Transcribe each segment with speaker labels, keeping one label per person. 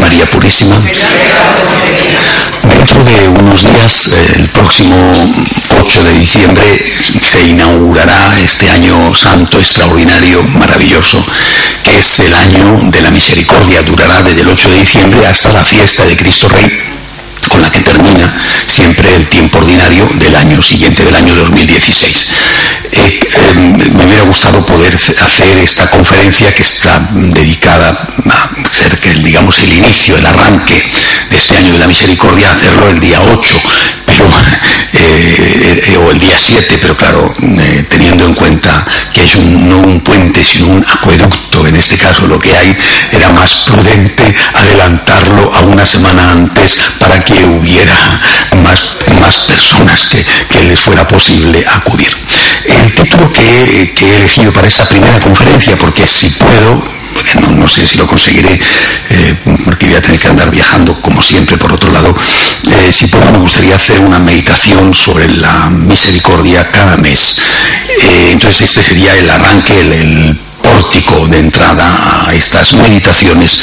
Speaker 1: María Purísima. Dentro de unos días, eh, el próximo 8 de diciembre, se inaugurará este año santo extraordinario, maravilloso, que es el año de la misericordia. Durará desde el 8 de diciembre hasta la fiesta de Cristo Rey con la que termina siempre el tiempo ordinario del año siguiente, del año 2016. Eh, eh, me hubiera gustado poder hacer esta conferencia que está dedicada a ser que digamos el inicio, el arranque de este año de la misericordia, hacerlo el día 8, pero eh, o el día 7, pero claro, teniendo en cuenta que es no un puente, sino un acueducto, en este caso lo que hay era más prudente adelantarlo a una semana antes para que hubiera más, más personas que, que les fuera posible acudir. Que, he elegido para esta primera conferencia, porque si puedo, no, sé si lo conseguiré, eh, porque voy a tener que andar viajando como siempre por otro lado, eh, si puedo me gustaría hacer una meditación sobre la misericordia cada mes. Eh, entonces este sería el arranque, el, pórtico de entrada a estas meditaciones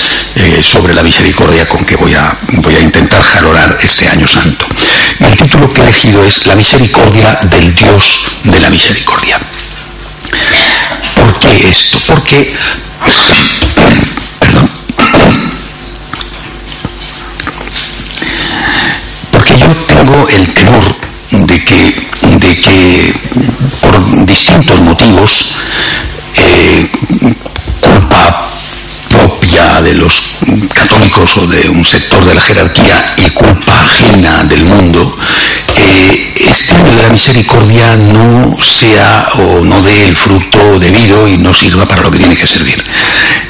Speaker 1: sobre la misericordia con que voy a, voy a intentar jalorar este año santo. Y el título que he elegido es La misericordia del Dios de la misericordia. ¿Por qué esto? Porque, perdón, porque yo tengo el temor de que, de que por distintos motivos de los católicos o de un sector de la jerarquía y culpa ajena del mundo, eh, este año de la misericordia no sea o no dé el fruto debido y no sirva para lo que tiene que servir.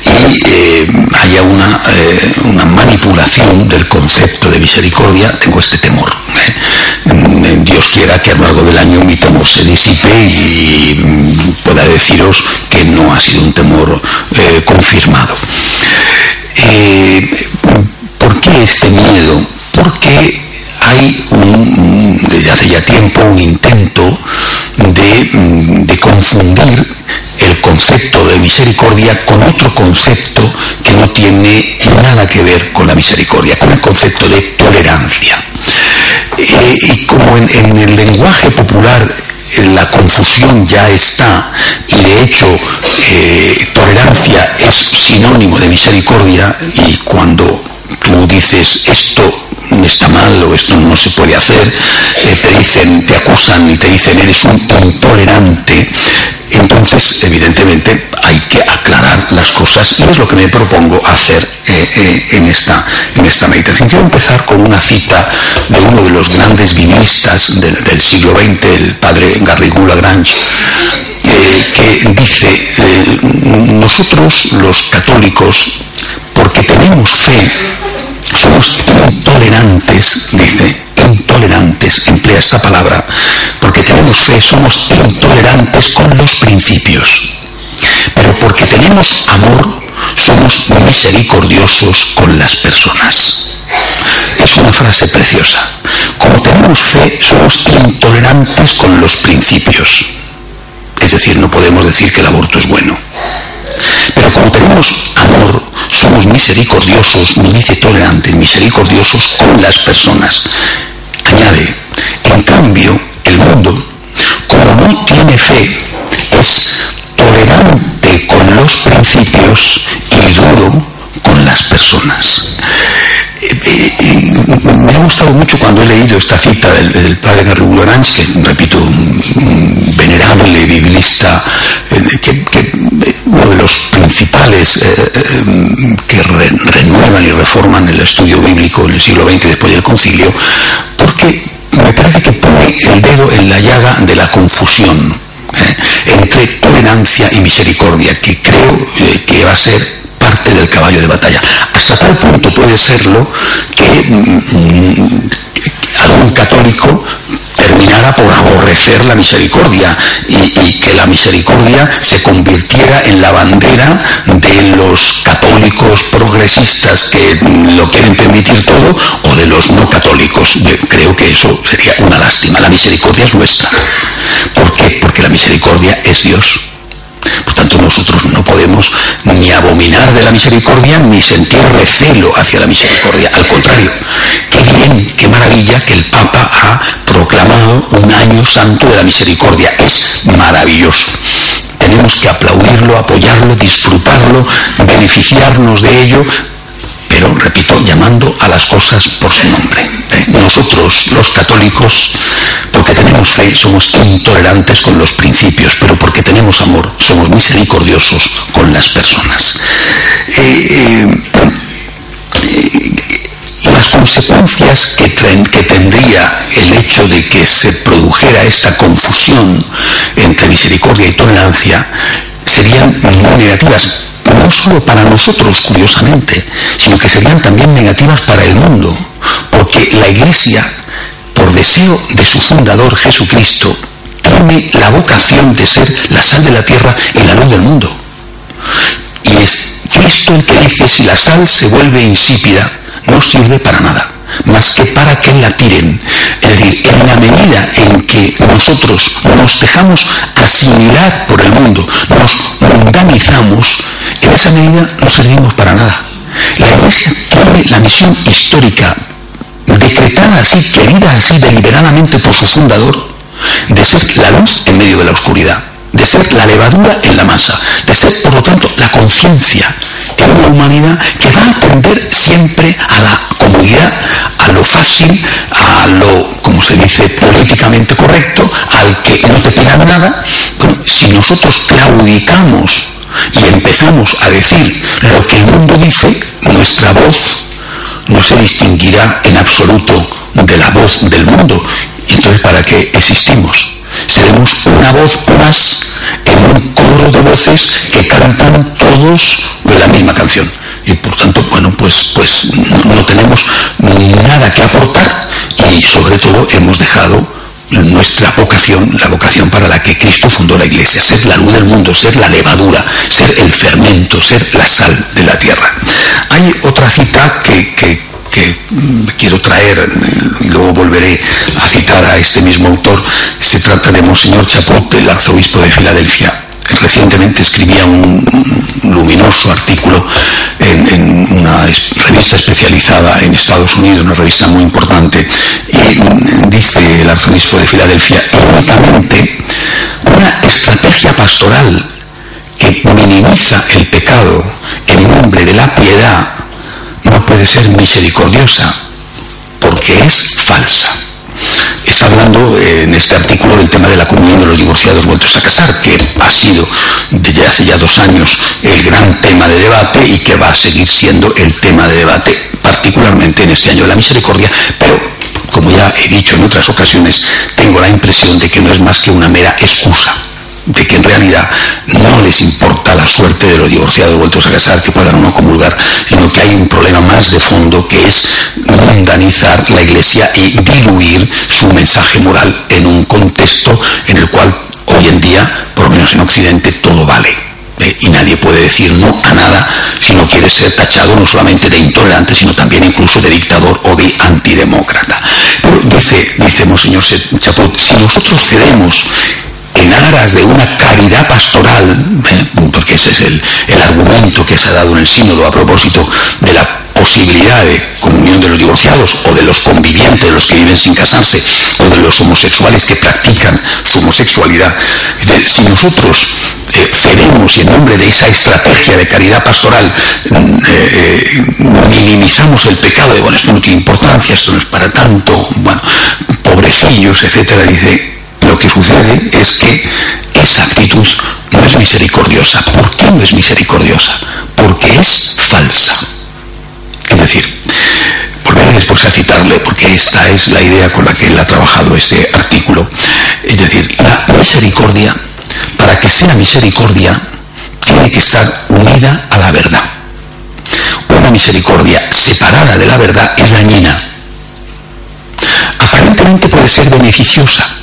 Speaker 1: Y eh, haya una, eh, una, manipulación del concepto de misericordia, tengo este temor. Dios quiera que a lo largo del año mi temor se disipe y mm, pueda deciros que no ha sido un temor confirmado. ¿Por qué este miedo? Porque hay un, desde hace ya tiempo un intento de, de, confundir el concepto de misericordia con otro concepto que no tiene nada que ver con la misericordia, con el concepto de tolerancia. Eh, y como en, el lenguaje popular la confusión ya está y de hecho eh, tolerancia es sinónimo de misericordia y cuando tú dices esto está mal o esto no se puede hacer, eh, te dicen, te acusan y te dicen eres un intolerante, entonces evidentemente hay que aclarar las cosas y es lo que me propongo hacer eh, eh, en, esta, meditación. Quiero empezar con una cita de uno de los grandes biblistas del, siglo XX, el padre Garrigou Lagrange, que dice, nosotros los católicos, porque tenemos fe, somos intolerantes, dice, intolerantes, emplea esta palabra, fe, somos intolerantes con los principios. Pero porque tenemos amor, somos misericordiosos con las personas. Es una frase preciosa. Como tenemos fe, somos intolerantes con los principios. Es decir, no podemos decir que el aborto es bueno. Pero como tenemos amor, somos misericordiosos, no dice tolerantes, misericordiosos con las personas. Añade, en cambio, el mundo, fe, es tolerante con los principios y duro con las personas. Eh, eh, me ha gustado mucho cuando he leído esta cita del, padre Garrigou Orange, que repito, un venerable biblista, eh, que, uno de los principales eh, que re, renuevan y reforman el estudio bíblico en el siglo XX después del concilio, porque me parece que pone el dedo en la llaga de la confusión entre tolerancia y misericordia, que creo que va a ser parte del caballo de batalla. Hasta tal punto puede serlo que mm, algún católico terminara por aborrecer la misericordia y, que la misericordia se convirtiera en la bandera de los católicos progresistas que lo quieren permitir todo o de los no católicos. creo que eso sería una lástima. La misericordia es nuestra. ¿Por qué? Porque la misericordia es Dios. Nosotros no podemos ni abominar de la misericordia ni sentir recelo hacia la misericordia. Al contrario, qué bien, qué maravilla que el Papa ha proclamado un año santo de la misericordia. Es maravilloso tenemos que aplaudirlo, apoyarlo, disfrutarlo, beneficiarnos de ello, pero repito, llamando a las cosas por su nombre. Nosotros, los católicos, porque tenemos fe, somos intolerantes con los principios, pero porque tenemos amor, somos misericordiosos con las personas. Eh, eh, las consecuencias que, tendría el hecho de que se produjera esta confusión entre misericordia y tolerancia serían muy negativas no solo para nosotros, curiosamente, sino que serían también negativas para el mundo, porque la Iglesia, por deseo de su fundador Jesucristo, tiene la vocación de ser la sal de la tierra y la luz del mundo. Y es Cristo el que dice, si la sal se vuelve insípida, no sirve para nada más que para que la tiren. Es decir, en la medida en que nosotros nos dejamos asimilar por el mundo, nos mundanizamos, en esa medida no servimos para nada. La Iglesia tiene la misión histórica, decretada así, querida así deliberadamente por su fundador, de ser la luz en medio de la oscuridad de ser la levadura en la masa, de ser, por lo tanto, la conciencia en una humanidad que va a tender siempre a la comodidad, a lo fácil, a lo, como se dice, políticamente correcto, al que no te pidan nada. si nosotros claudicamos y empezamos a decir lo que el mundo dice, nuestra voz no se distinguirá en absoluto de la voz del mundo. Entonces, ¿para qué existimos? Seremos una voz más en un coro de voces que cantan todos la misma canción. Y por tanto, bueno, pues, pues no tenemos nada que aportar y sobre todo hemos dejado nuestra vocación, la vocación para la que Cristo fundó la iglesia, ser la luz del mundo, ser la levadura, ser el fermento, ser la sal de la tierra. Hay otra cita que, que que quiero traer y luego volveré a citar a este mismo autor. Se trata de Monseñor Chaput, el arzobispo de Filadelfia. Recientemente escribía un luminoso artículo en, una revista especializada en Estados Unidos, una revista muy importante, y dice el arzobispo de Filadelfia, únicamente una estrategia pastoral que minimiza el pecado en nombre de la piedad puede ser misericordiosa porque es falsa. Está hablando eh, en este artículo del tema de la comunión de los divorciados vueltos a casar, que ha sido desde hace ya dos años el gran tema de debate y que va a seguir siendo el tema de debate, particularmente en este año de la misericordia, pero como ya he dicho en otras ocasiones, tengo la impresión de que no es más que una mera excusa de que en realidad no les importa la suerte de los divorciados vueltos a casar que puedan o no comulgar, sino que hay un problema más de fondo que es mundanizar la Iglesia y diluir su mensaje moral en un contexto en el cual hoy en día, por lo menos en Occidente, todo vale. ¿eh? y nadie puede decir no a nada si no quiere ser tachado no solamente de intolerante, sino también incluso de dictador o de antidemócrata. Pero dice, dice Monseñor Chaput, si nosotros cedemos en aras de una caridad pastoral, ¿eh? porque ese es el, argumento que se ha dado en el sínodo a propósito de la posibilidad de comunión de los divorciados o de los convivientes, de los que viven sin casarse, o de los homosexuales que practican su homosexualidad. Si nosotros eh, cedemos y en nombre de esa estrategia de caridad pastoral mm, eh, minimizamos el pecado de, bueno, esto no tiene importancia, esto no es para tanto, bueno, pobrecillos, etcétera, dice, lo que sucede es que esa actitud no es misericordiosa. ¿Por qué no es misericordiosa? Porque es falsa. Es decir, volveré después a citarle porque esta es la idea con la que él ha trabajado este artículo. Es decir, la misericordia, para que sea misericordia, tiene que estar unida a la verdad. Una misericordia separada la verdad es dañina. Aparentemente puede ser beneficiosa,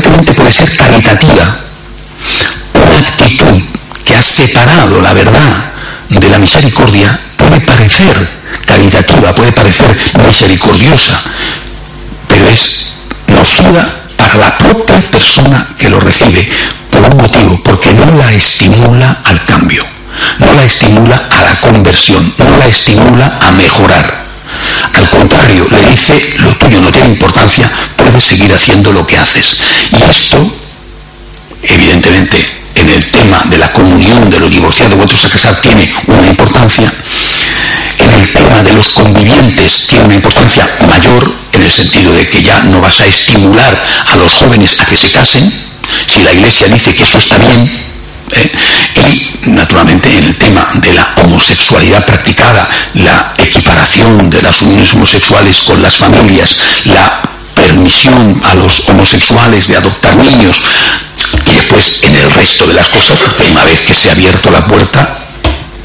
Speaker 1: puede ser caritativa. Una actitud que ha separado la verdad de la misericordia puede parecer caritativa, puede parecer misericordiosa, pero es nociva para la propia persona que lo recibe, por un motivo, porque no la estimula al cambio, no la estimula a la conversión, no la estimula a mejorar. Al contrario, le dice, lo tuyo no tiene importancia, puedes seguir haciendo lo que haces. Y esto, evidentemente, en el tema de la comunión de los divorciados vueltos a casar tiene una importancia, en el tema de los convivientes tiene una importancia mayor en el sentido de que ya no vas a estimular a los jóvenes a que se casen, si la Iglesia dice que eso está bien, y naturalmente en el tema de la homosexualidad practicada, la equiparación de las uniones homosexuales con las familias, la permisión a los homosexuales de adoptar niños, y después en el resto de las cosas, una vez que se ha abierto la puerta,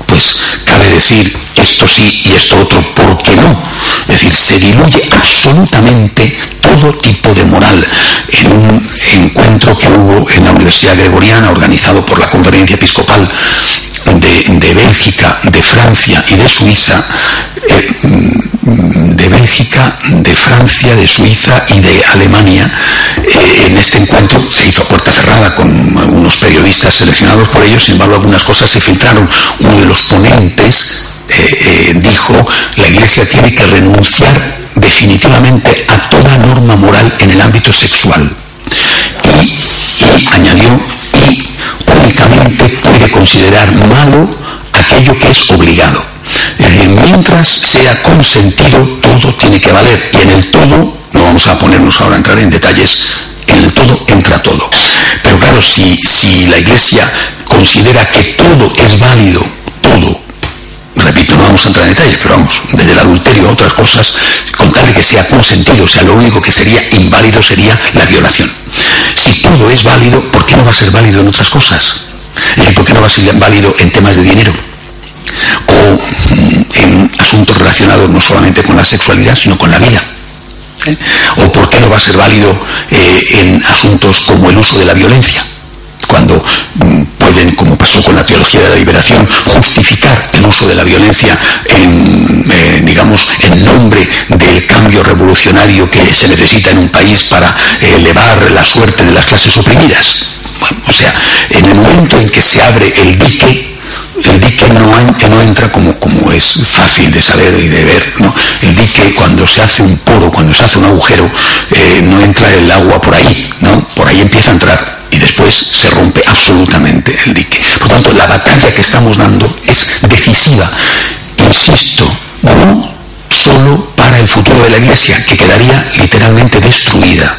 Speaker 1: pues cabe decir esto sí y esto otro, ¿por qué no? Es decir, se diluye absolutamente todo tipo de moral. En un encuentro que hubo en la Universidad Gregoriana, organizado por la Conferencia Episcopal de, Bélgica, de Francia y de Suiza, eh, de Bélgica, de Francia, de Suiza y de Alemania. Eh, en este encuentro se hizo a puerta cerrada con unos periodistas seleccionados por ellos, sin embargo algunas cosas se filtraron. Uno de los ponentes eh, dijo, la Iglesia tiene que renunciar definitivamente a toda norma moral en el ámbito sexual. Y, añadió, y únicamente puede considerar malo aquello que es obligado. Mientras sea consentido, todo tiene que valer. Y en el todo, no vamos a ponernos ahora a entrar en detalles, en el todo entra todo. Pero claro, si, si la Iglesia considera que todo es válido, todo, repito, no vamos a entrar en detalles, pero vamos, desde el adulterio a otras cosas, con tal de que sea consentido, o sea, lo único que sería inválido sería la violación. Si todo es válido, ¿por qué no va a ser válido en otras cosas? ¿Por qué no va a ser válido en temas de dinero? O mm, en asuntos relacionados no solamente con la sexualidad, sino con la vida. ¿Eh? ¿O por qué no va a ser válido eh, en asuntos como el uso de la violencia? cuando mm, como pasó con la teología de la liberación, justificar el uso de la violencia en, eh, digamos, en nombre del cambio revolucionario que se necesita en un país para elevar la suerte de las clases oprimidas. o sea, en el momento en que se abre el dique, el dique no, no entra como, como es fácil de saber y de ver, ¿no? El dique cuando se hace un poro, cuando se hace un agujero, eh, no entra el agua por ahí, ¿no? Por ahí empieza a entrar y después se rompe absolutamente el dique. Por tanto, la batalla que estamos dando es decisiva, insisto, no solo para el futuro de la Iglesia, que quedaría literalmente destruida,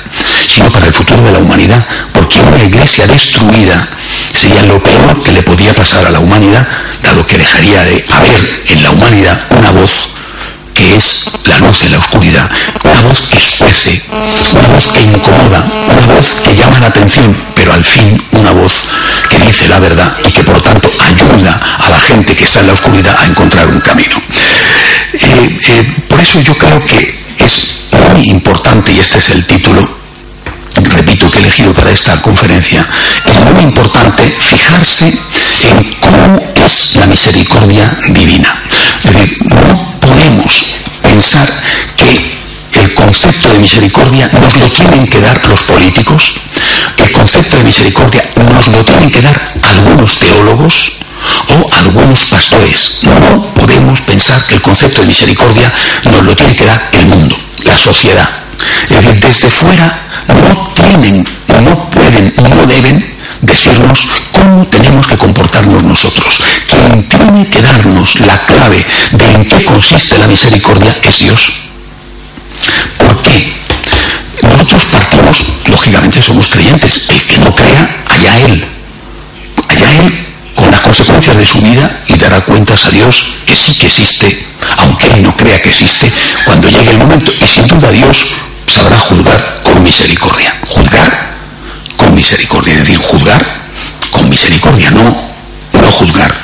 Speaker 1: sino para el futuro de la humanidad, porque una Iglesia destruida sería lo peor que le podía pasar a la humanidad, dado que dejaría de haber en la humanidad una voz que es la luz en la oscuridad, una voz que escuece, una voz que incomoda, una voz que llama la atención, pero al fin una voz que dice la verdad y que por tanto ayuda a la gente que está en la oscuridad a encontrar un camino. Eh, eh, por eso yo creo que es muy importante, y este es el título, repito, que he elegido para esta conferencia, es muy importante fijarse en cómo es la misericordia divina. No pensar que el concepto de misericordia nos lo tienen que dar los políticos, el concepto de misericordia nos lo tienen que dar algunos teólogos o algunos pastores. No podemos pensar que el concepto de misericordia nos lo tiene que dar el mundo, la sociedad. Es decir, desde fuera no tienen, no pueden, no deben decirnos cómo tenemos que comportarnos nosotros. Quien tiene que darnos la clave de en qué consiste la misericordia es Dios. ¿Por qué? Nosotros partimos, lógicamente somos creyentes. El que no crea, allá Él. Allá Él con las consecuencias de su vida y dará cuentas a Dios que sí que existe, aunque Él no crea que existe, cuando llegue el momento. Y sin duda Dios sabrá juzgar con misericordia. Juzgar misericordia, es decir, juzgar con misericordia, no, no juzgar.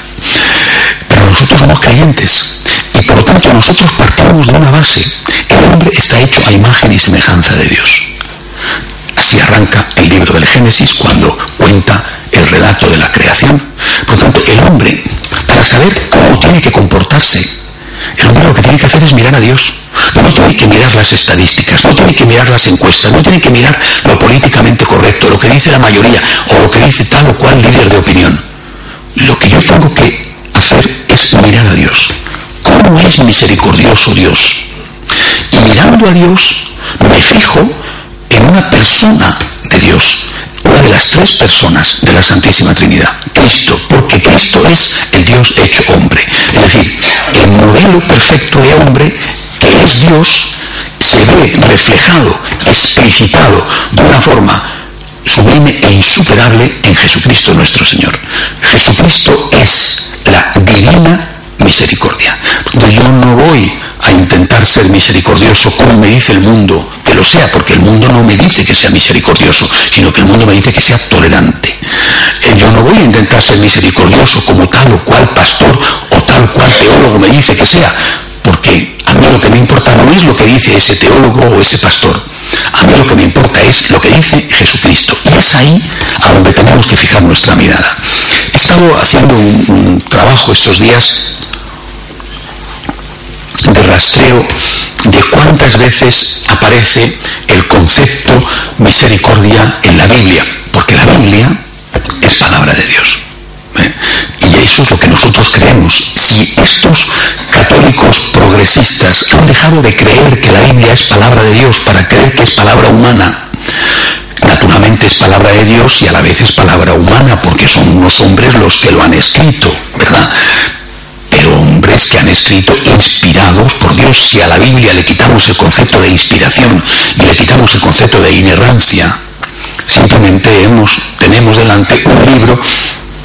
Speaker 1: Pero nosotros somos creyentes y por lo tanto nosotros partimos de una base. El hombre está hecho a imagen y semejanza de Dios. Así arranca el libro del Génesis cuando cuenta el relato de la creación. Por lo tanto, el hombre, para saber cómo tiene que comportarse, el hombre lo que tiene que hacer es mirar a Dios. No tiene que mirar las estadísticas, no tiene que mirar las encuestas, no tiene que mirar lo políticamente correcto, lo que dice la mayoría o lo que dice tal o cual líder de opinión. Lo que yo tengo que hacer es mirar a Dios. ¿Cómo es misericordioso Dios? Y mirando a Dios, me fijo en una persona de Dios, una de las tres personas de la Santísima Trinidad, Cristo, porque Cristo es el Dios hecho hombre. Es decir, el modelo perfecto de hombre es Dios se ve reflejado, explicitado de una forma sublime e insuperable en Jesucristo nuestro Señor. Jesucristo es la divina misericordia. yo no voy a intentar ser misericordioso como me dice el mundo que lo sea, porque el mundo no me dice que sea misericordioso, sino que el mundo me dice que sea tolerante. Eh, yo no voy a intentar ser misericordioso como tal o cual pastor o tal cual teólogo me dice que sea, porque mí lo que me importa no es lo que dice ese teólogo o ese pastor. A mí lo que me importa es lo que dice Jesucristo. Y es ahí a donde tenemos que fijar nuestra mirada. He estado haciendo un trabajo estos días de rastreo de cuántas veces aparece el concepto misericordia en la Biblia, porque la Biblia es palabra de Dios. ¿eh? Eso es lo que nosotros creemos. Si estos católicos progresistas han dejado de creer que la Biblia es palabra de Dios para creer que es palabra humana, naturalmente es palabra de Dios y a la vez es palabra humana porque son unos hombres los que lo han escrito, ¿verdad? pero hombres que han escrito inspirados por Dios. Si a la Biblia le quitamos el concepto de inspiración y le quitamos el concepto de inerrancia, simplemente hemos, tenemos delante un libro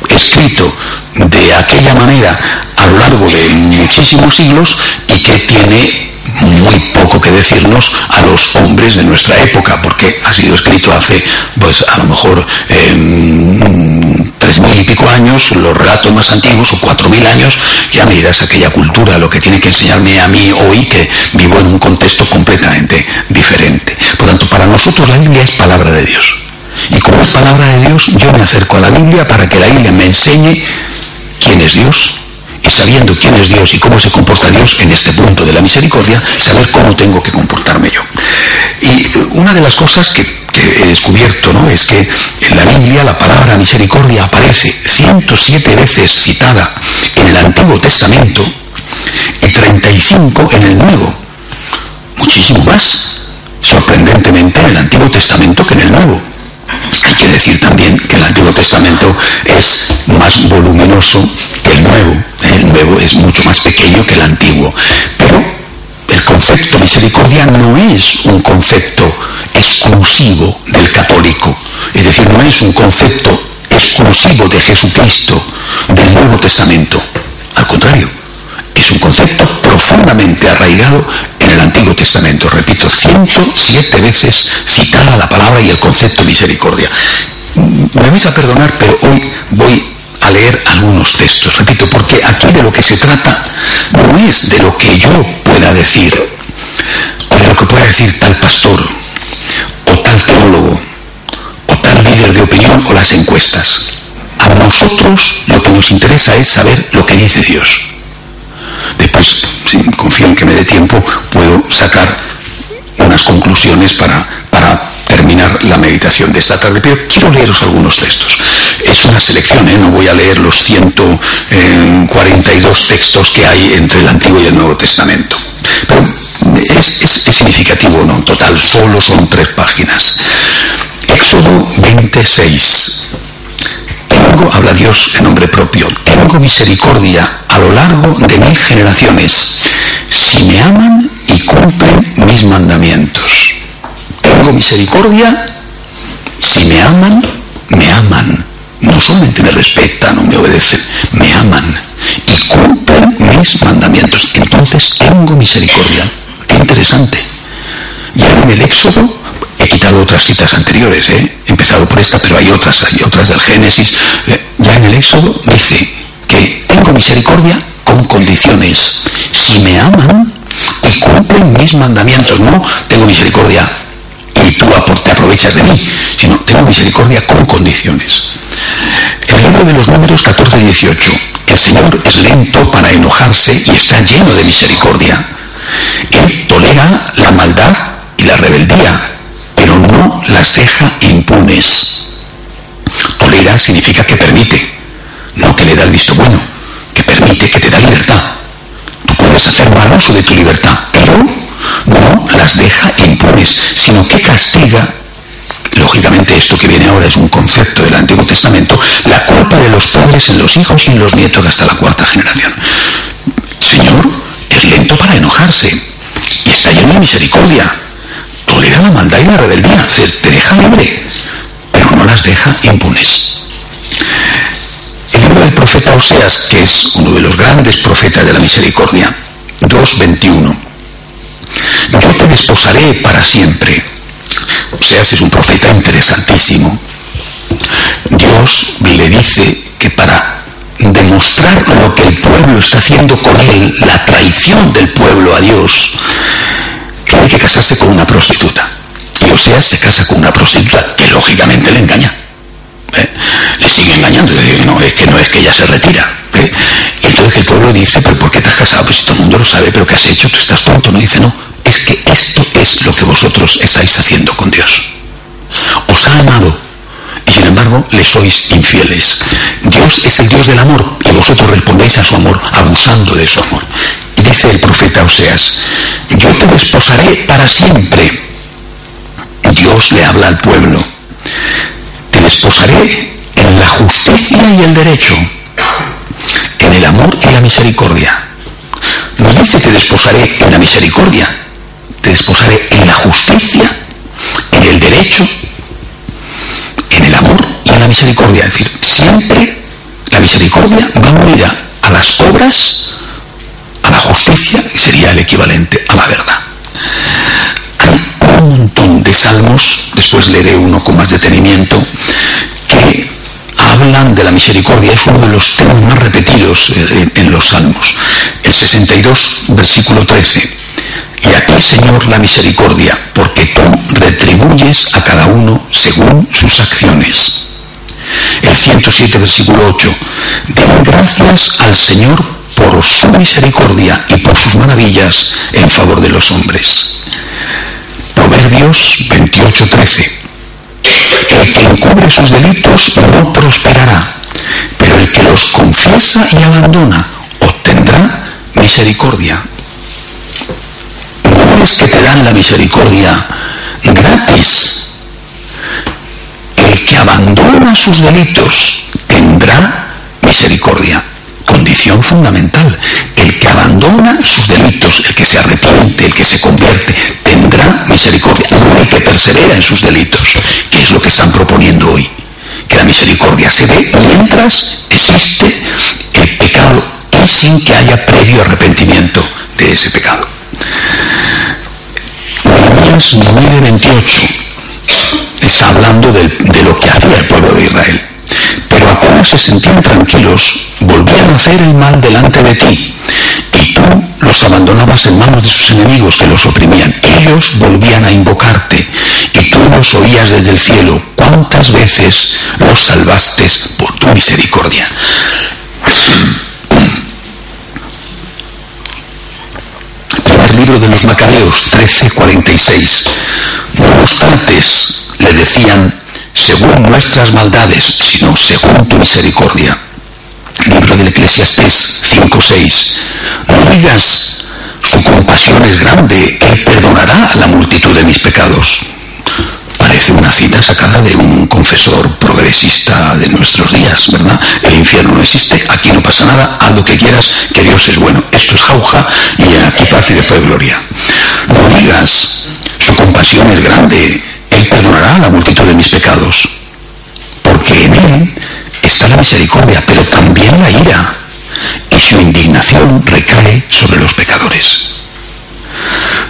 Speaker 1: escrito de aquella manera a lo largo de muchísimos siglos y que tiene muy poco que decirnos a los hombres de nuestra época, porque ha sido escrito hace, pues a lo mejor, em, tres mil y pico años, los relatos más antiguos, o cuatro mil años, ya me dirás aquella cultura, lo que tiene que enseñarme a mí hoy, que vivo en un contexto completamente diferente. Por tanto, para nosotros la Biblia es palabra de Dios. Y como es palabra de Dios, yo me acerco a la Biblia para que la Biblia me enseñe quién es Dios, y sabiendo quién es Dios y cómo se comporta Dios en este punto de la misericordia, saber cómo tengo que comportarme yo. Y una de las cosas que, he descubierto ¿no? es que en la Biblia la palabra misericordia aparece 107 veces citada en el Antiguo Testamento y 35 en el Nuevo. Muchísimo más, sorprendentemente, en el Antiguo Testamento que en el Nuevo. Hay que decir también que el Antiguo Testamento es más voluminoso que el Nuevo. El Nuevo es mucho más pequeño que el Antiguo. Pero el concepto misericordia no es un concepto exclusivo del católico. Es decir, no es un concepto exclusivo de Jesucristo, del Nuevo Testamento. Al contrario, es un concepto profundamente arraigado el Antiguo Testamento. Repito, 107 veces citada la palabra y el concepto misericordia. Me vais a perdonar, pero hoy voy a leer algunos textos. Repito, porque aquí de lo que se trata no es de lo que yo pueda decir, o de lo que pueda decir tal pastor, o tal teólogo, o tal líder de opinión, o las encuestas. A nosotros lo que nos interesa es saber lo que dice Dios. Después, si confío en que me dé tiempo, puedo sacar unas conclusiones para, para terminar la meditación de esta tarde, pero quiero leeros algunos textos. Es una selección, ¿eh? no voy a leer los 142 textos que hay entre el Antiguo y el Nuevo Testamento. Pero es, es significativo, ¿no? En total, solo son tres páginas. Éxodo 26, tengo, habla Dios en nombre propio, tengo misericordia a lo largo de mil generaciones, si me aman y cumplen mis mandamientos. Tengo misericordia, si me aman, me aman. No solamente me respetan o me obedecen, me aman y cumplen mis mandamientos. Entonces tengo misericordia. Qué interesante. Ya en el Éxodo He quitado otras citas anteriores, ¿eh? he empezado por esta, pero hay otras, hay otras del Génesis. Eh, ya en el Éxodo dice tengo misericordia con con condiciones. Si me aman y cumplen mis mandamientos, no tengo misericordia y tú te aprovechas de mí, sino tengo misericordia con condiciones. El libro de los números 14-18, el Señor es lento para enojarse y está lleno de misericordia. Él tolera la maldad y la rebeldía, pero no las deja impunes. Tolera significa que permite, no que le da el visto bueno, que permite, que te da libertad. Tú puedes hacer mal uso de tu libertad, pero no las deja impunes, sino que castiga lógicamente esto que viene ahora es un concepto del Antiguo Testamento, la culpa de los padres en los hijos y en los nietos hasta la cuarta generación. Señor es lento para enojarse y está lleno de misericordia. Tolera la maldad y la rebeldía, te deja libre, pero no las deja impunes. Del profeta Oseas, que es uno de los grandes profetas de la misericordia, 2.21. Yo te desposaré para siempre. Oseas es un profeta interesantísimo. Dios le dice que para demostrar lo que el pueblo está haciendo con él, la traición del pueblo a Dios, tiene que casarse con una prostituta. Y Oseas se casa con una prostituta que lógicamente le engaña. No, es que no es que ella se retira. Y entonces el pueblo dice, pero ¿por qué te has casado? Pues si todo el mundo lo sabe, pero ¿qué has hecho? Tú estás tonto. No dice, no, es que esto es lo que vosotros estáis haciendo con Dios. Os ha amado y sin embargo le sois infieles. Dios es el Dios del amor y vosotros respondéis a su amor abusando de su amor. Y dice el profeta Oseas, yo te desposaré para siempre. Dios le habla al pueblo, te desposaré en la justicia y el derecho, en el amor y la misericordia. No dice te desposaré en la misericordia, te desposaré en la justicia, en el derecho, en el amor y en la misericordia. Es decir, siempre la misericordia va unida a las obras, a la justicia, y sería el equivalente a la verdad. Hay un montón de salmos, después leeré uno con más detenimiento, que hablan de la misericordia, es uno de los temas más repetidos eh, en los salmos. El 62, versículo 13 y a ti, Señor, la misericordia, porque tú retribuyes a cada uno según sus acciones. El 107, versículo 8. Den gracias al Señor por su misericordia y por sus maravillas en favor de los hombres. Proverbios 28, 13. El que encubre sus delitos no prosperará, pero el que los confiesa y abandona obtendrá misericordia que te dan la misericordia gratis. El que abandona sus delitos tendrá misericordia. Condición fundamental. El que abandona sus delitos, el que se arrepiente, el que se convierte, tendrá misericordia. No el que persevera en sus delitos, que es lo que están proponiendo hoy. Que la misericordia se ve mientras existe el pecado y sin que haya previo arrepentimiento de ese pecado. Nehemías 9:28 está hablando de lo que hacía el pueblo de Israel. Se sentían tranquilos, volvían a hacer el mal delante de ti, y tú los abandonabas en manos de sus enemigos que los oprimían. Ellos volvían a invocarte, y tú los oías desde el cielo. ¿Cuántas veces los salvaste por tu misericordia? libro de los Macabeos 13:46. No trates, le decían, según nuestras maldades, sino según tu misericordia. Libro del Eclesiastés 5:6. No digas, su compasión es grande, él perdonará la multitud de mis pecados parece una cita sacada de un confesor progresista de nuestros días, ¿verdad? El infierno no existe, aquí no pasa nada, haz lo que quieras, que Dios es bueno. Esto es jauja y aquí paz y después gloria. No digas, su compasión es grande, perdonará la multitud de mis pecados, porque en Él está la misericordia, pero también la ira, y su indignación recae sobre los pecadores.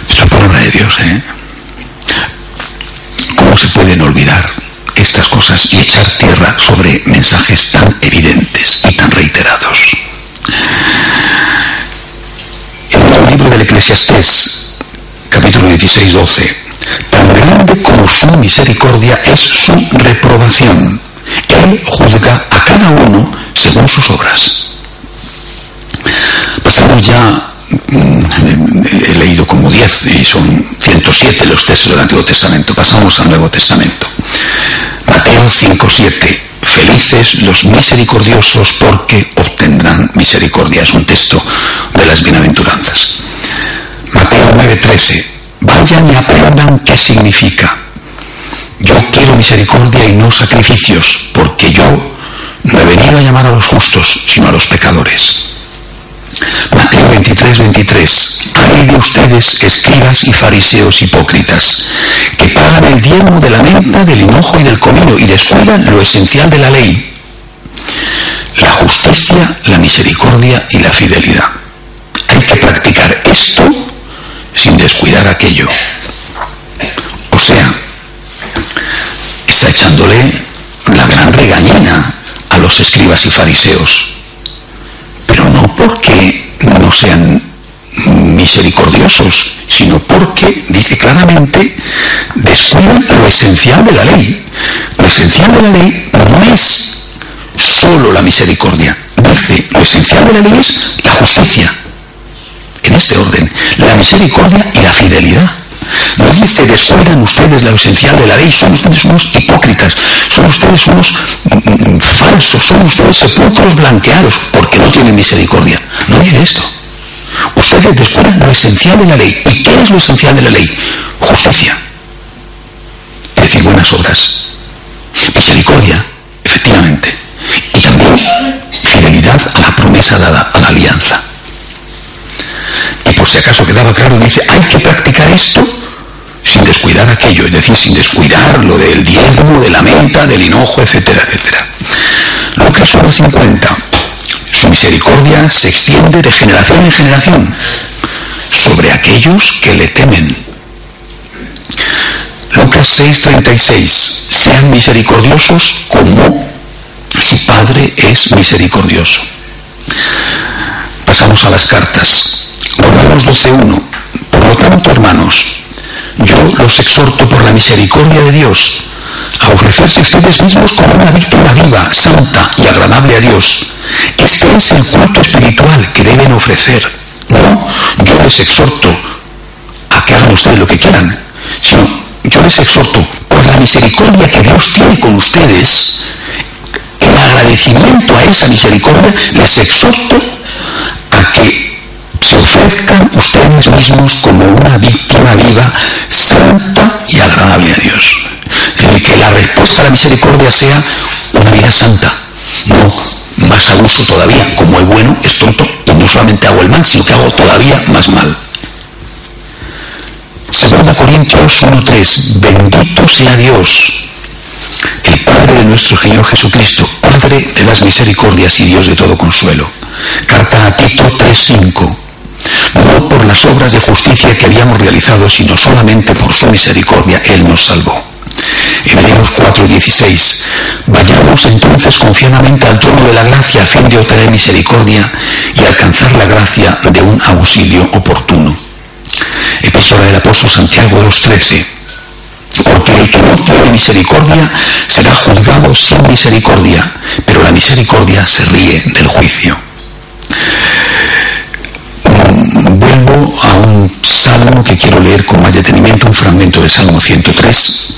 Speaker 1: Es la palabra de Dios, ¿eh? ¿Cómo se pueden olvidar estas cosas y echar tierra sobre mensajes tan evidentes y tan reiterados? libro del Eclesiastés, capítulo 16, 12. Tan grande como su misericordia es su reprobación. Él juzga a cada uno según sus obras. Pasamos ya, mm, he leído como 10 y son 107 los textos del Antiguo Testamento. Pasamos al Nuevo Testamento. Mateo 5.7. Felices los misericordiosos porque obtendrán misericordia. Es un texto de las bienaventuranzas. Mateo 9.13. Vayan y aprendan qué significa. Yo quiero misericordia y no sacrificios, porque yo no he venido a llamar a los justos, sino a los pecadores. Mateo 23, 23. Hay de ustedes, escribas y fariseos hipócritas, que pagan el diezmo de la menta, del hinojo y del comino y descuidan lo esencial de la ley, la justicia, la misericordia y la fidelidad. Hay que practicar descuidar aquello. O sea, está echándole la gran regañina a los escribas y fariseos pero no porque no sean misericordiosos, sino porque, dice claramente, descuidan lo esencial de la ley. Lo esencial de la ley no es solo la misericordia. Dice, lo esencial de la ley es la justicia. En este orden, la misericordia y la fidelidad. No dice, descuidan ustedes la esencial de la ley, son ustedes unos hipócritas, son ustedes unos mm, mm, falsos, son ustedes sepulcros blanqueados, porque no tienen misericordia. No dice esto. Ustedes descuidan lo esencial de la ley. ¿Y qué es lo esencial de la ley? Justicia. Es decir, buenas obras. Misericordia, efectivamente. Y también fidelidad a la promesa dada, a la alianza. Si acaso quedaba claro, dice, hay que practicar esto sin descuidar aquello, es decir, sin descuidar lo del diezmo, de la menta, del hinojo, etcétera, etcétera. Lucas 1.50. Su misericordia se extiende de generación en generación sobre aquellos que le temen. Lucas 6:36. Sean misericordiosos como su Padre es misericordioso. Pasamos a las cartas. Romanos 12.1. Por lo tanto, hermanos, yo los exhorto por la misericordia de Dios a ofrecerse ustedes mismos como una víctima viva, santa y agradable a Dios. Este es el culto espiritual que deben ofrecer. No, yo les exhorto a que hagan ustedes lo que quieran, sino yo les exhorto por la misericordia que Dios tiene con ustedes, en agradecimiento a esa misericordia, les exhorto se ofrezcan ustedes mismos como una víctima viva, santa y agradable a Dios. Que la respuesta a la misericordia sea una vida santa, no más abuso todavía, como el bueno es tonto y no solamente hago el mal, sino que hago todavía más mal. Segunda Corintios 1.3, bendito sea Dios, el Padre de nuestro Señor Jesucristo, Padre de las misericordias y Dios de todo consuelo. Carta a Tito 3.5 no por las obras de justicia que habíamos realizado, sino solamente por su misericordia Él nos salvó. Hebreos 4:16. Vayamos entonces confiadamente al trono de la gracia a fin de obtener misericordia y alcanzar la gracia de un auxilio oportuno. Epístola del apóstol Santiago 2:13. Porque el que no tiene misericordia será juzgado sin misericordia, pero la misericordia se ríe del juicio vuelvo a un salmo que quiero leer con más detenimiento, un fragmento del Salmo 103.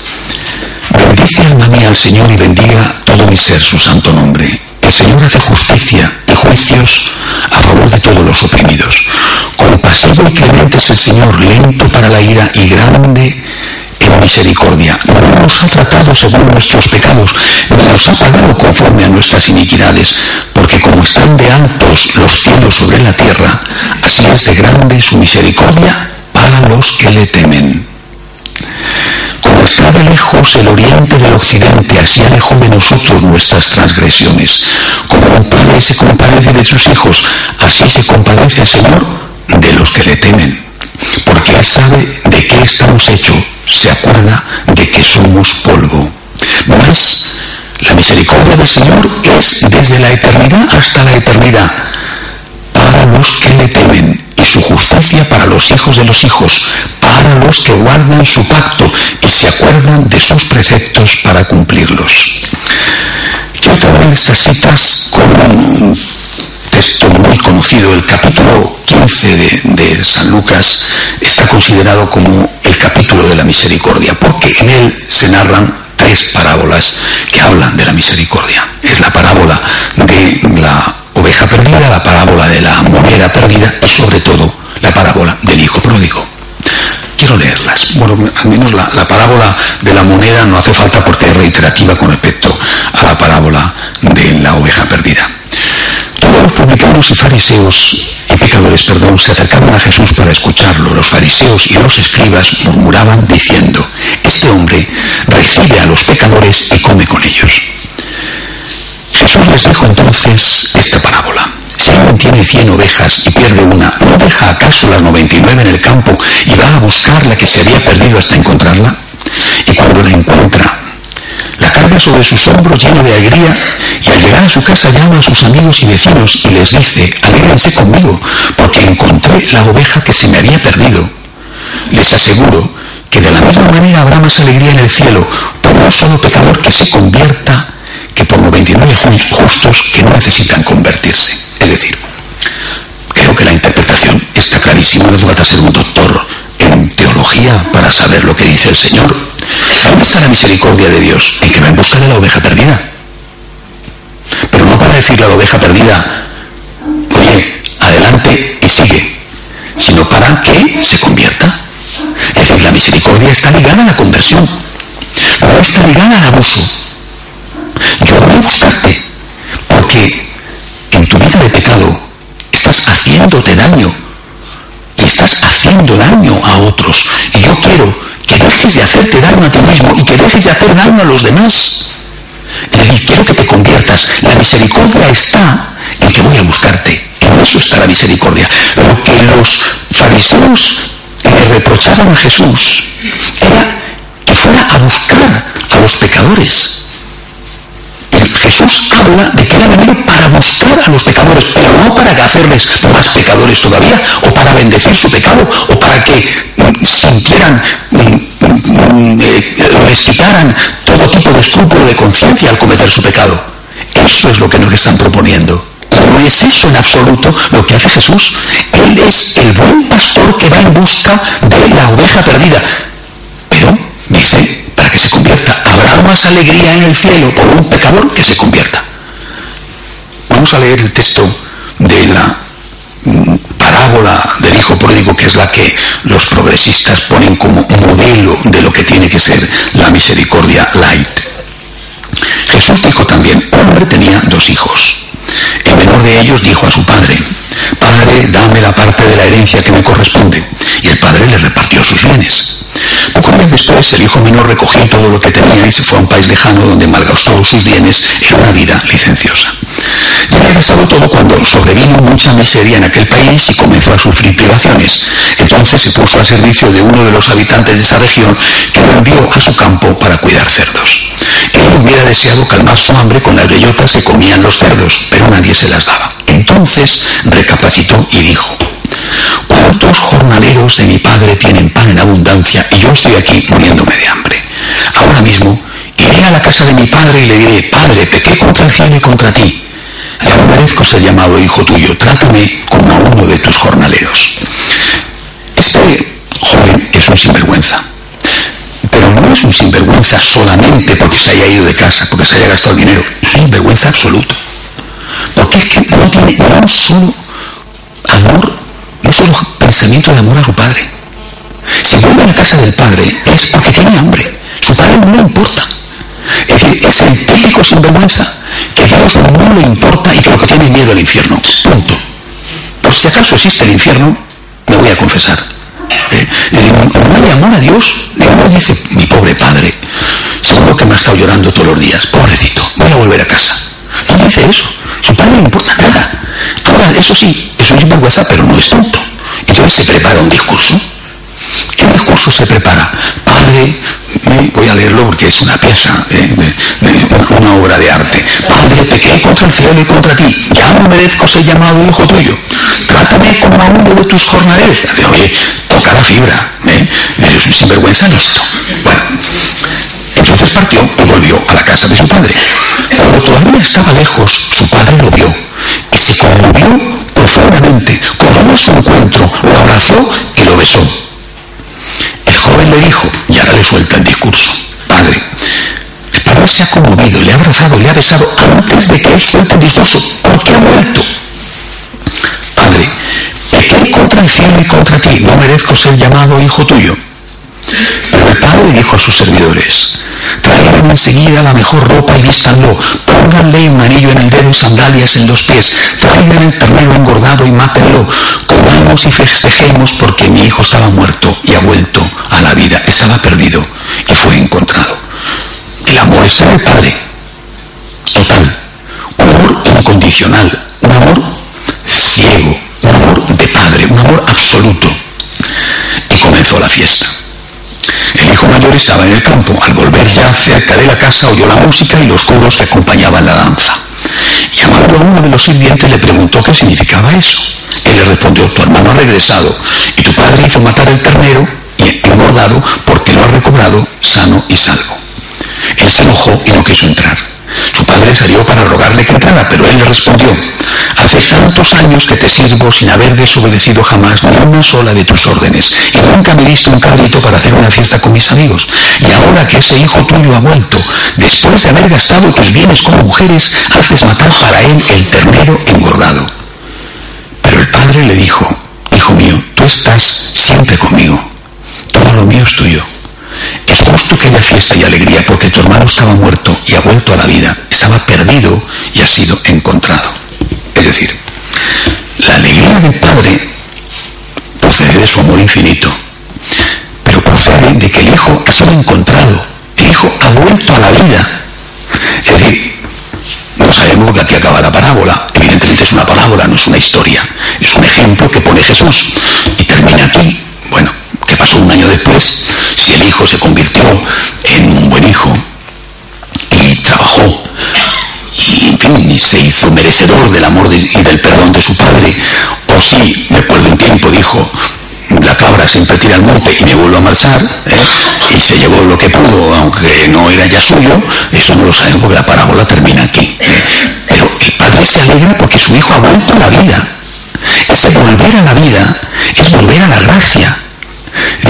Speaker 1: Bendice alma mía al Señor y bendiga todo mi ser su santo nombre. El Señor hace justicia y juicios a favor de todos los oprimidos. Compasivo y clemente es el Señor, lento para la ira y grande misericordia. No nos ha tratado según nuestros pecados, ni nos ha pagado conforme a nuestras iniquidades, porque como están de altos los cielos sobre la tierra, así es de grande su misericordia para los que le temen. Como está de lejos el oriente del occidente, así alejó de nosotros nuestras transgresiones. Como un padre se compadece de sus hijos, así se compadece el Señor de los que le temen. Porque Él sabe de qué estamos hechos se acuerda de que somos polvo. Más, la misericordia del Señor es desde la eternidad hasta la eternidad para los que le temen y su justicia para los hijos de los hijos, para los que guardan su pacto y se acuerdan de sus preceptos para cumplirlos. Quiero traer estas citas con un texto muy conocido, el capítulo 15 de, de, San Lucas está considerado como el capítulo de la misericordia, porque en él se narran tres parábolas que hablan de la misericordia. Es la parábola de la oveja perdida, la parábola de la moneda perdida y sobre todo la parábola del hijo pródigo. Quiero leerlas. Bueno, al menos la, la parábola de la moneda no hace falta porque es reiterativa con respecto a la parábola de la oveja perdida. Todos los publicanos y fariseos perdón, se acercaban a Jesús para escucharlo. Los fariseos y los escribas murmuraban diciendo, este hombre recibe a los pecadores y come con ellos. Jesús les dijo entonces esta parábola. Si alguien tiene cien ovejas y pierde una, ¿no deja acaso las 99 en el campo y va a buscar la que se había perdido hasta encontrarla? Y cuando la encuentra, carga sobre sus hombros lleno de alegría y al llegar a su casa llama a sus amigos y vecinos y les dice, alégrense conmigo porque encontré la oveja que se me había perdido. Les aseguro que de la misma manera habrá más alegría en el cielo por un solo pecador que se convierta que por 99 justos que no necesitan convertirse. Es decir, creo que la interpretación está clarísima, no hace falta ser un doctor en teología para saber lo que dice el Señor. ¿Dónde está la misericordia de Dios? En que va en busca de la oveja perdida. Pero no para decirle a la oveja perdida, oye, adelante y sigue, sino para que se convierta. Es decir, la misericordia está ligada a la conversión, no está ligada al abuso. Yo voy a buscarte, porque en tu vida de pecado estás haciéndote daño y estás haciendo daño a otros. Y yo quiero que dejes de hacerte daño a ti mismo y que dejes de hacer daño a los demás. Es decir, quiero que te conviertas. La misericordia está en que voy a buscarte. En eso está la misericordia. Lo que los fariseos le reprochaban a Jesús era que fuera a buscar a los pecadores. Jesús habla de que era venido para buscar a los pecadores, pero no para hacerles más pecadores todavía, o para bendecir su pecado, o para que mm, sintieran, mm, eh, les quitaran todo tipo de escrúpulo de conciencia al cometer su pecado. Eso es lo que nos están proponiendo. No es eso en absoluto lo que hace Jesús. Él es el buen pastor que va en busca de la oveja perdida. Pero, dice, para que se convierta. Más alegría en el cielo por un pecador que se convierta. Vamos a leer el texto de la mm, parábola del hijo pródigo, que es la que los progresistas ponen como modelo de lo que tiene que ser la misericordia light. Jesús dijo también, hombre tenía dos hijos. El menor de ellos dijo a su padre, Padre, dame la parte de la herencia que me corresponde. Y el padre le repartió sus bienes. Poco días después, el hijo menor recogió todo lo que tenía y se fue a un país lejano donde malgastó sus bienes en una vida licenciosa. Ya había gastado todo cuando sobrevino mucha miseria en aquel país y comenzó a sufrir privaciones. Entonces se puso al servicio de uno de los habitantes de esa región que lo envió a su campo para cuidar cerdos. Él hubiera deseado calmar su hambre con las bellotas que comían los cerdos, pero nadie se las daba. Entonces recapacitó y dijo, ¿cuántos jornaleros de mi padre tienen pan en abundancia y yo estoy aquí muriéndome de hambre? Ahora mismo iré a la casa de mi padre y le diré, Padre, pequé contra el cielo y contra ti. Ya no merezco ser llamado hijo tuyo, trátame como a uno de tus jornaleros. Este joven es un sinvergüenza. Pero no es un sinvergüenza solamente porque se haya ido de casa, porque se haya gastado dinero. Es un sinvergüenza absoluto. Porque es que no tiene un solo pensamiento de amor a su padre. Si vuelve a la casa del padre es porque tiene hambre. Su padre no le importa. Es decir, es el típico sinvergüenza que Dios no le importa y que lo que tiene miedo al infierno. Punto. Por si acaso existe el infierno, me voy a confesar. Eh, no hay amor a Dios. No dice mi pobre padre. Seguro que me ha estado llorando todos los días. Pobrecito, voy a volver a casa. No dice eso. Su padre no le importa nada. Eso sí, es un pero no es tonto. Entonces se prepara un discurso. ¿Qué discurso se prepara? Padre, voy a leerlo porque es una pieza, una obra de arte. Padre, pequé contra el cielo y contra ti. Ya no merezco ser llamado hijo tuyo. trátame como a uno de tus jornaleros. Oye, toca la fibra, ¿eh? Dice, sinvergüenza listo. Bueno, entonces partió y volvió a la casa de su padre. Cuando todavía estaba lejos, su padre lo vio se conmovió profundamente, corrió a su encuentro, lo abrazó y lo besó. El joven le dijo, y ahora le suelta el discurso, padre, el padre se ha conmovido, le ha abrazado, le ha besado antes de que él suelte el discurso. ¿Por qué ha vuelto? Padre, pequé contra el cielo y contra ti, no merezco ser llamado hijo tuyo. Pero el padre dijo a sus servidores, enseguida la mejor ropa y vístanlo, pónganle un anillo en el dedo y sandalias en los pies, traigan el ternero engordado y mátenlo, comamos y festejemos porque mi hijo estaba muerto y ha vuelto a la vida, estaba perdido y fue encontrado. El amor está el Padre, total, un amor incondicional, un amor ciego, un amor de Padre, un amor absoluto. Y comenzó la fiesta. Estaba en el campo. Al volver ya cerca de la casa oyó la música y los coros que acompañaban la danza. Llamando a uno de los sirvientes le preguntó qué significaba eso. Él le respondió, tu hermano ha regresado y tu padre hizo matar el ternero y engordado porque lo ha recobrado sano y salvo. Él se enojó y no quiso entrar. Su padre salió para rogarle que entrara, pero él le respondió, hace tantos años que te sirvo sin haber desobedecido jamás ni una sola de tus órdenes, y nunca me diste un carrito para hacer una fiesta con mis amigos. Y ahora que ese hijo tuyo ha vuelto, después de haber gastado tus bienes con mujeres, haces matar para él el ternero engordado. Pero el padre le dijo, hijo mío, tú estás siempre conmigo, todo lo mío es tuyo. Es justo que haya fiesta y alegría porque tu hermano estaba muerto y ha vuelto a la vida, estaba perdido y ha sido encontrado. Es decir, la alegría del Padre procede de su amor infinito, pero procede de que el Hijo ha sido encontrado, el Hijo ha vuelto a la vida. Es decir, no sabemos que aquí acaba la parábola, evidentemente es una parábola, no es una historia, es un ejemplo que pone Jesús y termina aquí. Bueno, ¿qué pasó un año después? El hijo se convirtió en un buen hijo y trabajó y en fin se hizo merecedor del amor y del perdón de su padre, o si después de un tiempo dijo la cabra siempre tira al monte y me vuelvo a marchar, ¿eh? y se llevó lo que pudo, aunque no era ya suyo, eso no lo sabemos porque la parábola termina aquí. ¿eh? Pero el padre se alegra porque su hijo ha vuelto a la vida. Ese volver a la vida es volver a la gracia.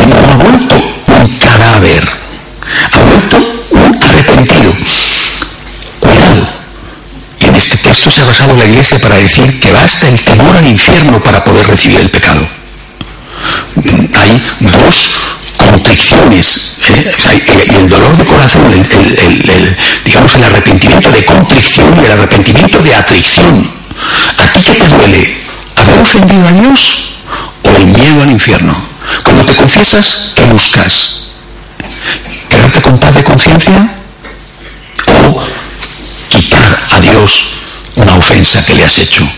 Speaker 1: No ha vuelto cadáver, ha vuelto un arrepentido. Cuidado. Y en este texto se ha basado la iglesia para decir que basta el temor al infierno para poder recibir el pecado. Hay dos contriciones, ¿eh? y el dolor de corazón, el, digamos el arrepentimiento de contrición y el arrepentimiento de atricción. ¿A ti qué te duele? ¿Haber ofendido a Dios o el miedo al infierno? Cuando te confiesas, ¿qué buscas? ¿Quedarte con paz de conciencia? ¿O quitar a Dios una ofensa que le has hecho?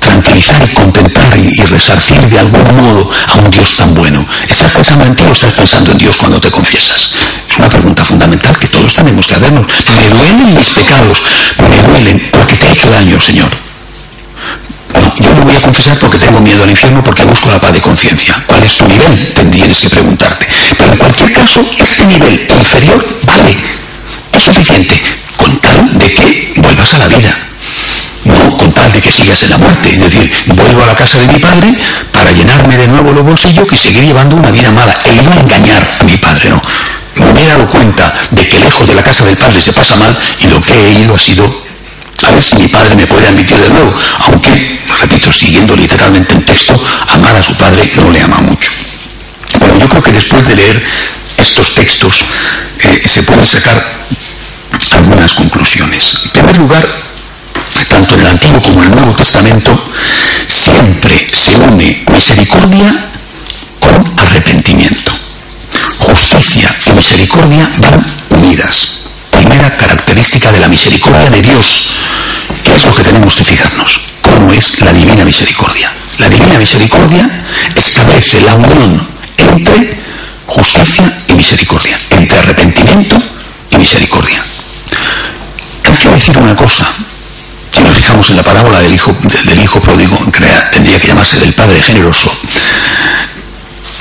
Speaker 1: tranquilizar y contentar y, resarcir de algún modo a un Dios tan bueno. ¿Estás pensando en ti o estás pensando en Dios cuando te confiesas? Es una pregunta fundamental que todos tenemos que hacernos. Me duelen mis pecados, me duelen porque te he hecho daño, Señor. Yo no voy a confesar porque tengo miedo al infierno porque busco la paz de conciencia. ¿Cuál es tu nivel? Tendrías que preguntarte. Pero en cualquier caso, este nivel inferior vale, es suficiente con tal de que vuelvas a la vida no con tal de que sigas en la muerte, es decir, vuelvo a la casa de mi padre para llenarme de nuevo los bolsillos y seguir llevando una vida mala. He ido a engañar a mi padre, no. Me he dado cuenta de que lejos de la casa del padre se pasa mal y lo que he ido ha sido a ver si mi padre me puede admitir de nuevo, aunque, repito, siguiendo literalmente el texto, amar a su padre no le ama mucho. Bueno, yo creo que después de leer estos textos eh, se pueden sacar algunas conclusiones. En primer lugar, tanto en el Antiguo como en el Nuevo Testamento, siempre se une misericordia con arrepentimiento. Justicia y misericordia van unidas. Primera característica de la misericordia de Dios, que es lo que tenemos que fijarnos, cómo es la divina misericordia. La divina misericordia establece la unión entre justicia y misericordia, entre arrepentimiento y misericordia. Hay que decir una cosa, fijamos en la parábola del hijo, del hijo pródigo, tendría que llamarse del Padre generoso.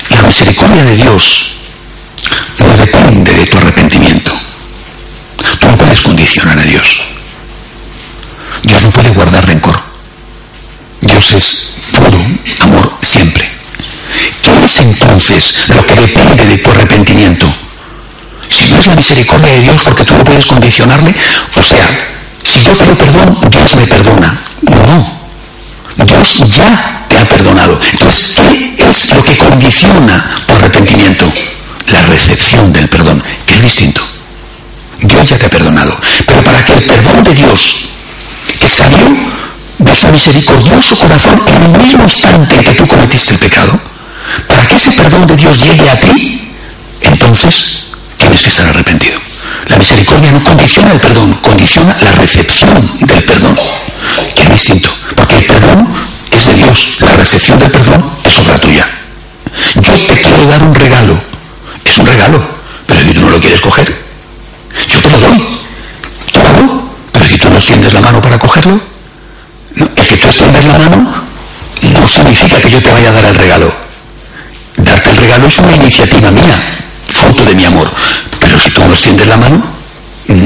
Speaker 1: La misericordia de Dios no depende de tu arrepentimiento. No puedes condicionar a Dios. Dios no puede guardar rencor. Dios es puro amor siempre. ¿Qué es entonces lo que depende de tu arrepentimiento? Si no es la misericordia de Dios porque tú no puedes condicionarle, o sea, si yo pido perdón, Dios me perdona. No. Dios ya te ha perdonado. Entonces, ¿qué es lo que condiciona tu arrepentimiento? La recepción del perdón, que es distinto. Dios ya te ha perdonado. Pero para que el perdón de Dios, que salió de su misericordioso corazón en el mismo instante en que tú cometiste el pecado, para que ese perdón de Dios llegue a ti, entonces tienes que estar arrepentido. La misericordia no condiciona el perdón, condiciona la recepción del perdón, que es distinto, porque el perdón es de Dios, la recepción del perdón es obra tuya. Yo te quiero dar un regalo, es un regalo, pero si tú no lo quieres coger, yo te lo doy, todo, pero si tú no extiendes la mano para cogerlo, no, el que tú extiendes la mano no significa que yo te vaya a dar el regalo. Darte el regalo es una iniciativa mía, fruto de mi amor. Pero si tú no extiendes la mano,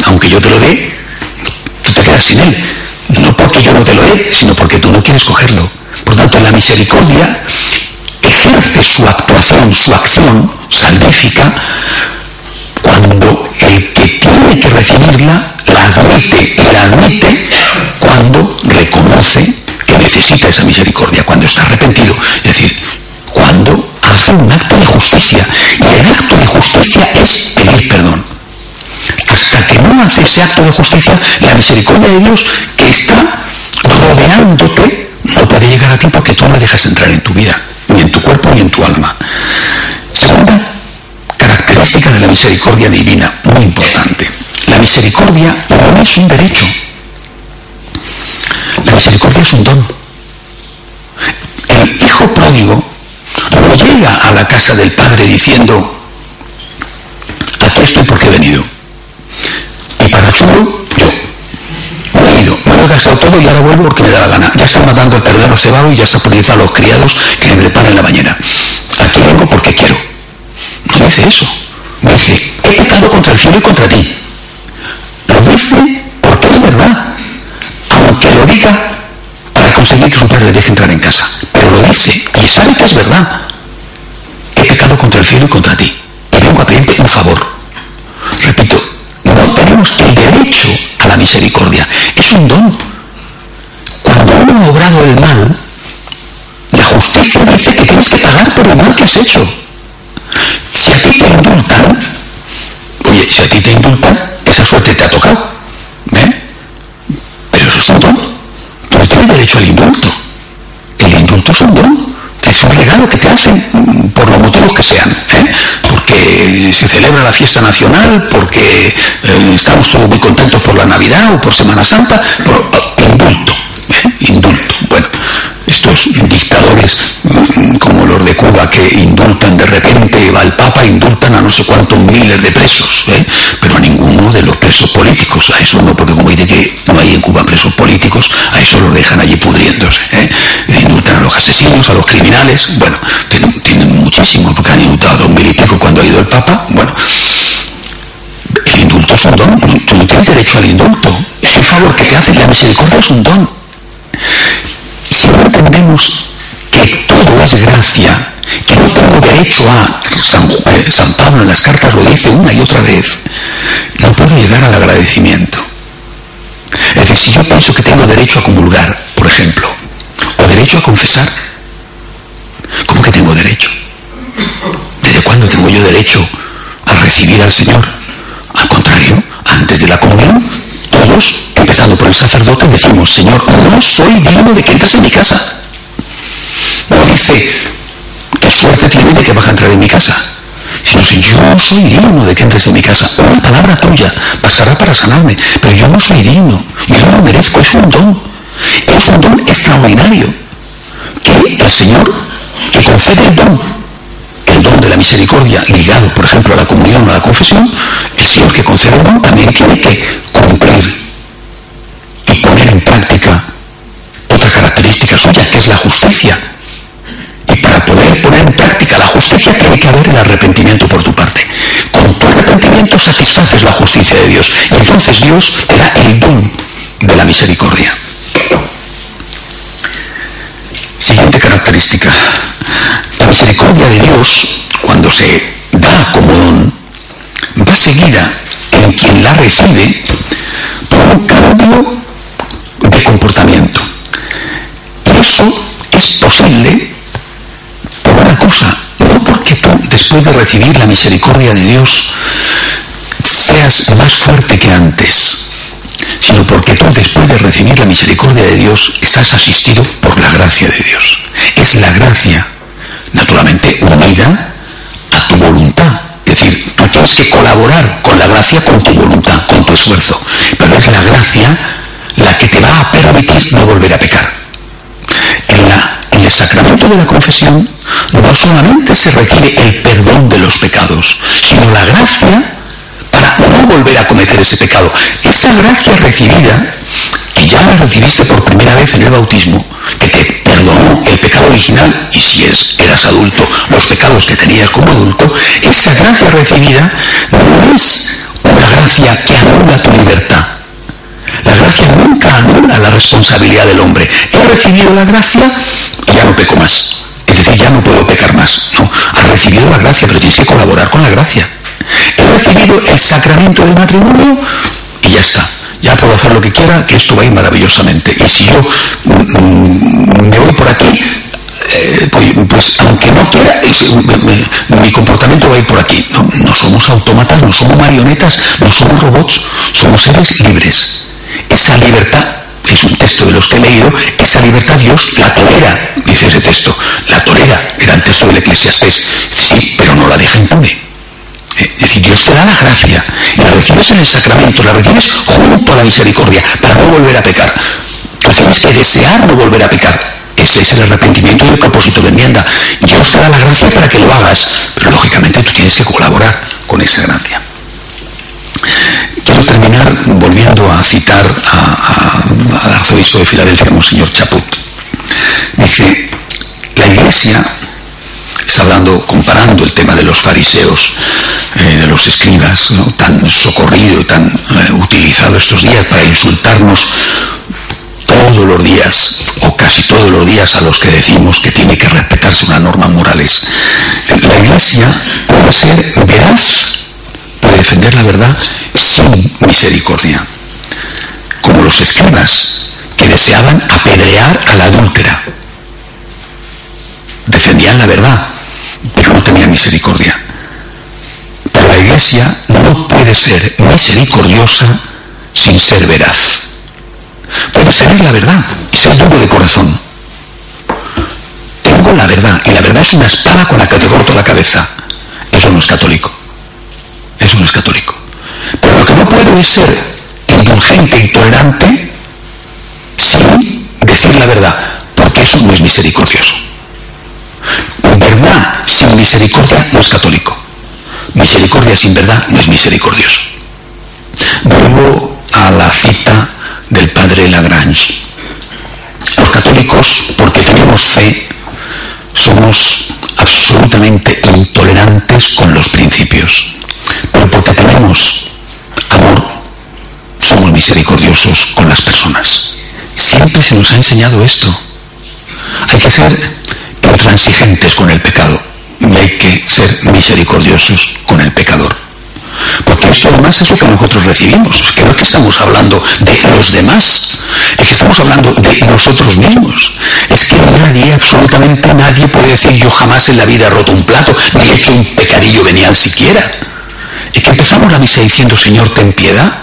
Speaker 1: aunque yo te lo dé, tú te quedas sin él. No porque yo no te lo dé, sino porque tú no quieres cogerlo. Por tanto, la misericordia ejerce su actuación, su acción salvífica, cuando el que recibirla la admite y la admite cuando reconoce que necesita esa misericordia, cuando está arrepentido. Es decir, cuando hace un acto de justicia. Y el acto de justicia es pedir perdón. Hasta que no hace ese acto de justicia, la misericordia de Dios que está rodeándote no puede llegar a ti porque tú no dejas entrar en tu vida, ni en tu cuerpo ni en tu alma. Segunda característica de la misericordia divina, muy importante. Misericordia no es un derecho. La misericordia es un don. El hijo pródigo no llega a la casa del padre diciendo, aquí estoy porque he venido. Y para chulo, yo. He ido, me lo he gastado todo y ahora vuelvo porque me da la gana. Ya está matando el ternero cebado y ya está poniendo a los criados que me preparen la mañana. Aquí vengo porque quiero. No dice eso. Dice, he pecado contra el cielo y contra ti. Dice porque es verdad. Aunque lo diga para conseguir que su padre le deje entrar en casa. Pero lo dice y sabe que es verdad. He pecado contra el cielo y contra ti. Y vengo a pedirte un favor. Repito, no tenemos el derecho a la misericordia. Es un don. Cuando uno ha obrado el mal, la justicia dice que tienes que pagar por el mal que has hecho. Si a ti te indultan, oye, si a ti te indultan, esa suerte te ha tocado. Al indulto. El indulto es un don. Es un regalo que te hacen mm, por los motivos que sean. ¿eh? Porque se celebra la fiesta nacional, porque eh, estamos todos muy contentos por la Navidad o por Semana Santa, por indulto. ¿eh? Indulto. Bueno, estos dictadores mm, como los de Cuba que indultan de repente, va el Papa, indultan a no sé cuántos miles de presos, pero a ninguno de los presos políticos, a eso no, porque como dice que no hay en Cuba presos políticos, los asesinos, a los criminales, bueno, tienen, tienen muchísimo, porque han indultado a dos mil y pico cuando ha ido el Papa, bueno, el indulto es un don, tú no tienes derecho al indulto, es un favor que te hace, la misericordia es un don. Si no entendemos que todo es gracia, que no tengo derecho a, San, eh, San, Pablo en las cartas lo dice una y otra vez, no puedo llegar al agradecimiento. Es decir, si yo pienso que tengo derecho a comulgar, por ejemplo, derecho a confesar, ¿cómo que tengo derecho? ¿Desde cuándo tengo yo derecho a recibir al Señor? Al contrario, antes de la comunión, todos, empezando por el sacerdote, decimos, Señor, no soy digno de que entres en mi casa. No dice, qué suerte tiene de que vas a entrar en mi casa. Sino, si yo no soy digno de que entres en mi casa. Una palabra tuya bastará para sanarme, pero yo no soy digno. Yo no lo merezco, es un don. Es un don extraordinario. Que el Señor, que concede el don, el don de la misericordia ligado, por ejemplo, a la comunión o a la confesión, el Señor que concede el don también tiene que cumplir y poner en práctica práctica suya, que es la justicia. Y para poder poner en práctica la justicia tiene que haber el arrepentimiento por tu parte. Con tu arrepentimiento satisfaces la justicia de Dios. Y entonces Dios te da el don de la misericordia. Siguiente característica. La misericordia de Dios, cuando se da como don, va seguida en quien la recibe por un cambio de comportamiento. Y eso es posible por una cosa, no porque tú, después de recibir la misericordia de Dios, seas más fuerte que antes, sino porque tú, después de recibir la misericordia de Dios, estás asistido por la gracia de Dios. Es la gracia, naturalmente, unida a tu voluntad. Es decir, tú tienes que colaborar con la gracia con tu voluntad, con tu esfuerzo. Pero es la gracia la que te va a permitir no volver a pecar. En, la, en el sacramento de la confesión no solamente se recibe el perdón de los pecados, sino la gracia para no volver a cometer ese pecado. Esa gracia recibida, que ya la recibiste por primera vez en el bautismo, que te perdonó el pecado original, y si es, eras adulto, los pecados que tenías como adulto, esa gracia recibida no es una gracia que anula tu libertad, la gracia nunca anula la responsabilidad del hombre. He recibido la gracia y ya no peco más. Es decir, ya no puedo pecar más. No, has recibido la gracia, pero tienes que colaborar con la gracia. He recibido el sacramento del matrimonio y ya está. Ya puedo hacer lo que quiera, que esto va a ir maravillosamente. Y si yo mm, mm, me voy por aquí, eh, pues, aunque no quiera, mi comportamiento va a ir por aquí. No, somos autómatas, no somos marionetas, no somos robots, somos seres libres. Esa libertad, es un texto de los que he leído, esa libertad Dios la tolera, dice ese texto, la tolera, era el texto del Eclesiastés. Sí, pero no la deja impune. Eh, es decir, Dios te da la gracia, y la recibes en el sacramento, la recibes junto a la misericordia, para no volver a pecar. Tú tienes que desear no volver a pecar. Ese es el arrepentimiento y el propósito de enmienda. Dios te da la gracia para que lo hagas, pero lógicamente tú tienes que colaborar con esa gracia. Quiero terminar volviendo a citar al arzobispo de Filadelfia, Monseñor Chaput. Dice, la iglesia, está hablando, comparando el tema de los fariseos, eh, de los escribas, tan socorrido y tan eh, utilizado estos días para insultarnos todos los días, o casi todos los días a los que decimos que tiene que respetarse una norma morales. La iglesia puede ser veraz defender la verdad sin misericordia, como los escribas que deseaban apedrear a la adúltera. Defendían la verdad, misericordia. Pero la iglesia no puede ser misericordiosa sin ser veraz. Puedes tener la verdad y ser duro de corazón. Tengo la verdad y la verdad es una espada con la que te corto la cabeza. Eso no es católico. Eso no es católico. Pero lo que no puedo es ser indulgente y tolerante sin decir la verdad, porque eso no es misericordioso. Misericordia no es católico. Misericordia sin verdad no es misericordioso. Vuelvo a la cita del padre Lagrange. Los católicos, porque tenemos fe, somos absolutamente intolerantes con los principios. Pero porque tenemos amor, somos misericordiosos con las personas. Siempre se nos ha enseñado esto. Hay que ser intransigentes con el pecado y hay que ser misericordiosos con el pecador. Porque esto además es lo que nosotros recibimos. Es que no es que estamos hablando de los demás, es que estamos hablando de nosotros mismos. Es que nadie, absolutamente nadie puede decir yo jamás en la vida he roto un plato, ni he hecho un pecadillo venial siquiera. Es que empezamos la misa diciendo, Señor, ten piedad.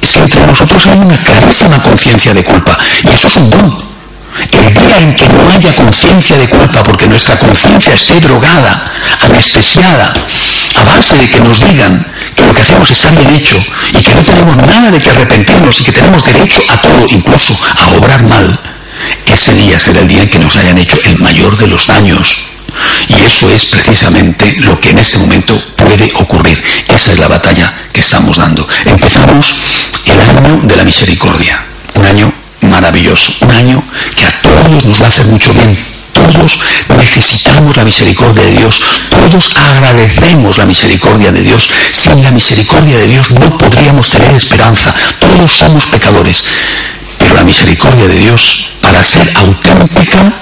Speaker 1: Es que entre nosotros hay una clarísima conciencia de culpa. Y eso es un don. El día en que no haya conciencia de culpa porque nuestra conciencia esté drogada, anestesiada, a base de que nos digan que lo que hacemos está bien hecho y que no tenemos nada de que arrepentirnos y que tenemos derecho a todo, incluso a obrar mal, ese día será el día en que nos hayan hecho el mayor de los daños. Y eso es precisamente lo que en este momento puede ocurrir. Esa es la batalla que estamos dando. Empezamos el año de la misericordia, un año maravilloso, un año que a todos nos va a hacer mucho bien. Todos necesitamos la misericordia de Dios, todos agradecemos la misericordia de Dios. Sin la misericordia de Dios no podríamos tener esperanza, todos somos pecadores. Pero la misericordia de Dios, para ser auténtica,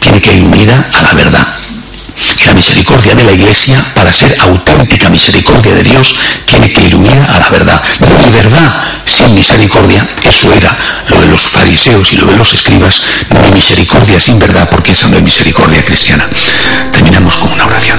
Speaker 1: tiene que ir unida a la verdad. La misericordia de la Iglesia, para ser auténtica misericordia de Dios, tiene que ir unida a la verdad. Hay verdad sin misericordia. Eso era lo de los fariseos y lo de los escribas. No misericordia sin verdad, porque esa no es misericordia cristiana. Terminamos con una oración.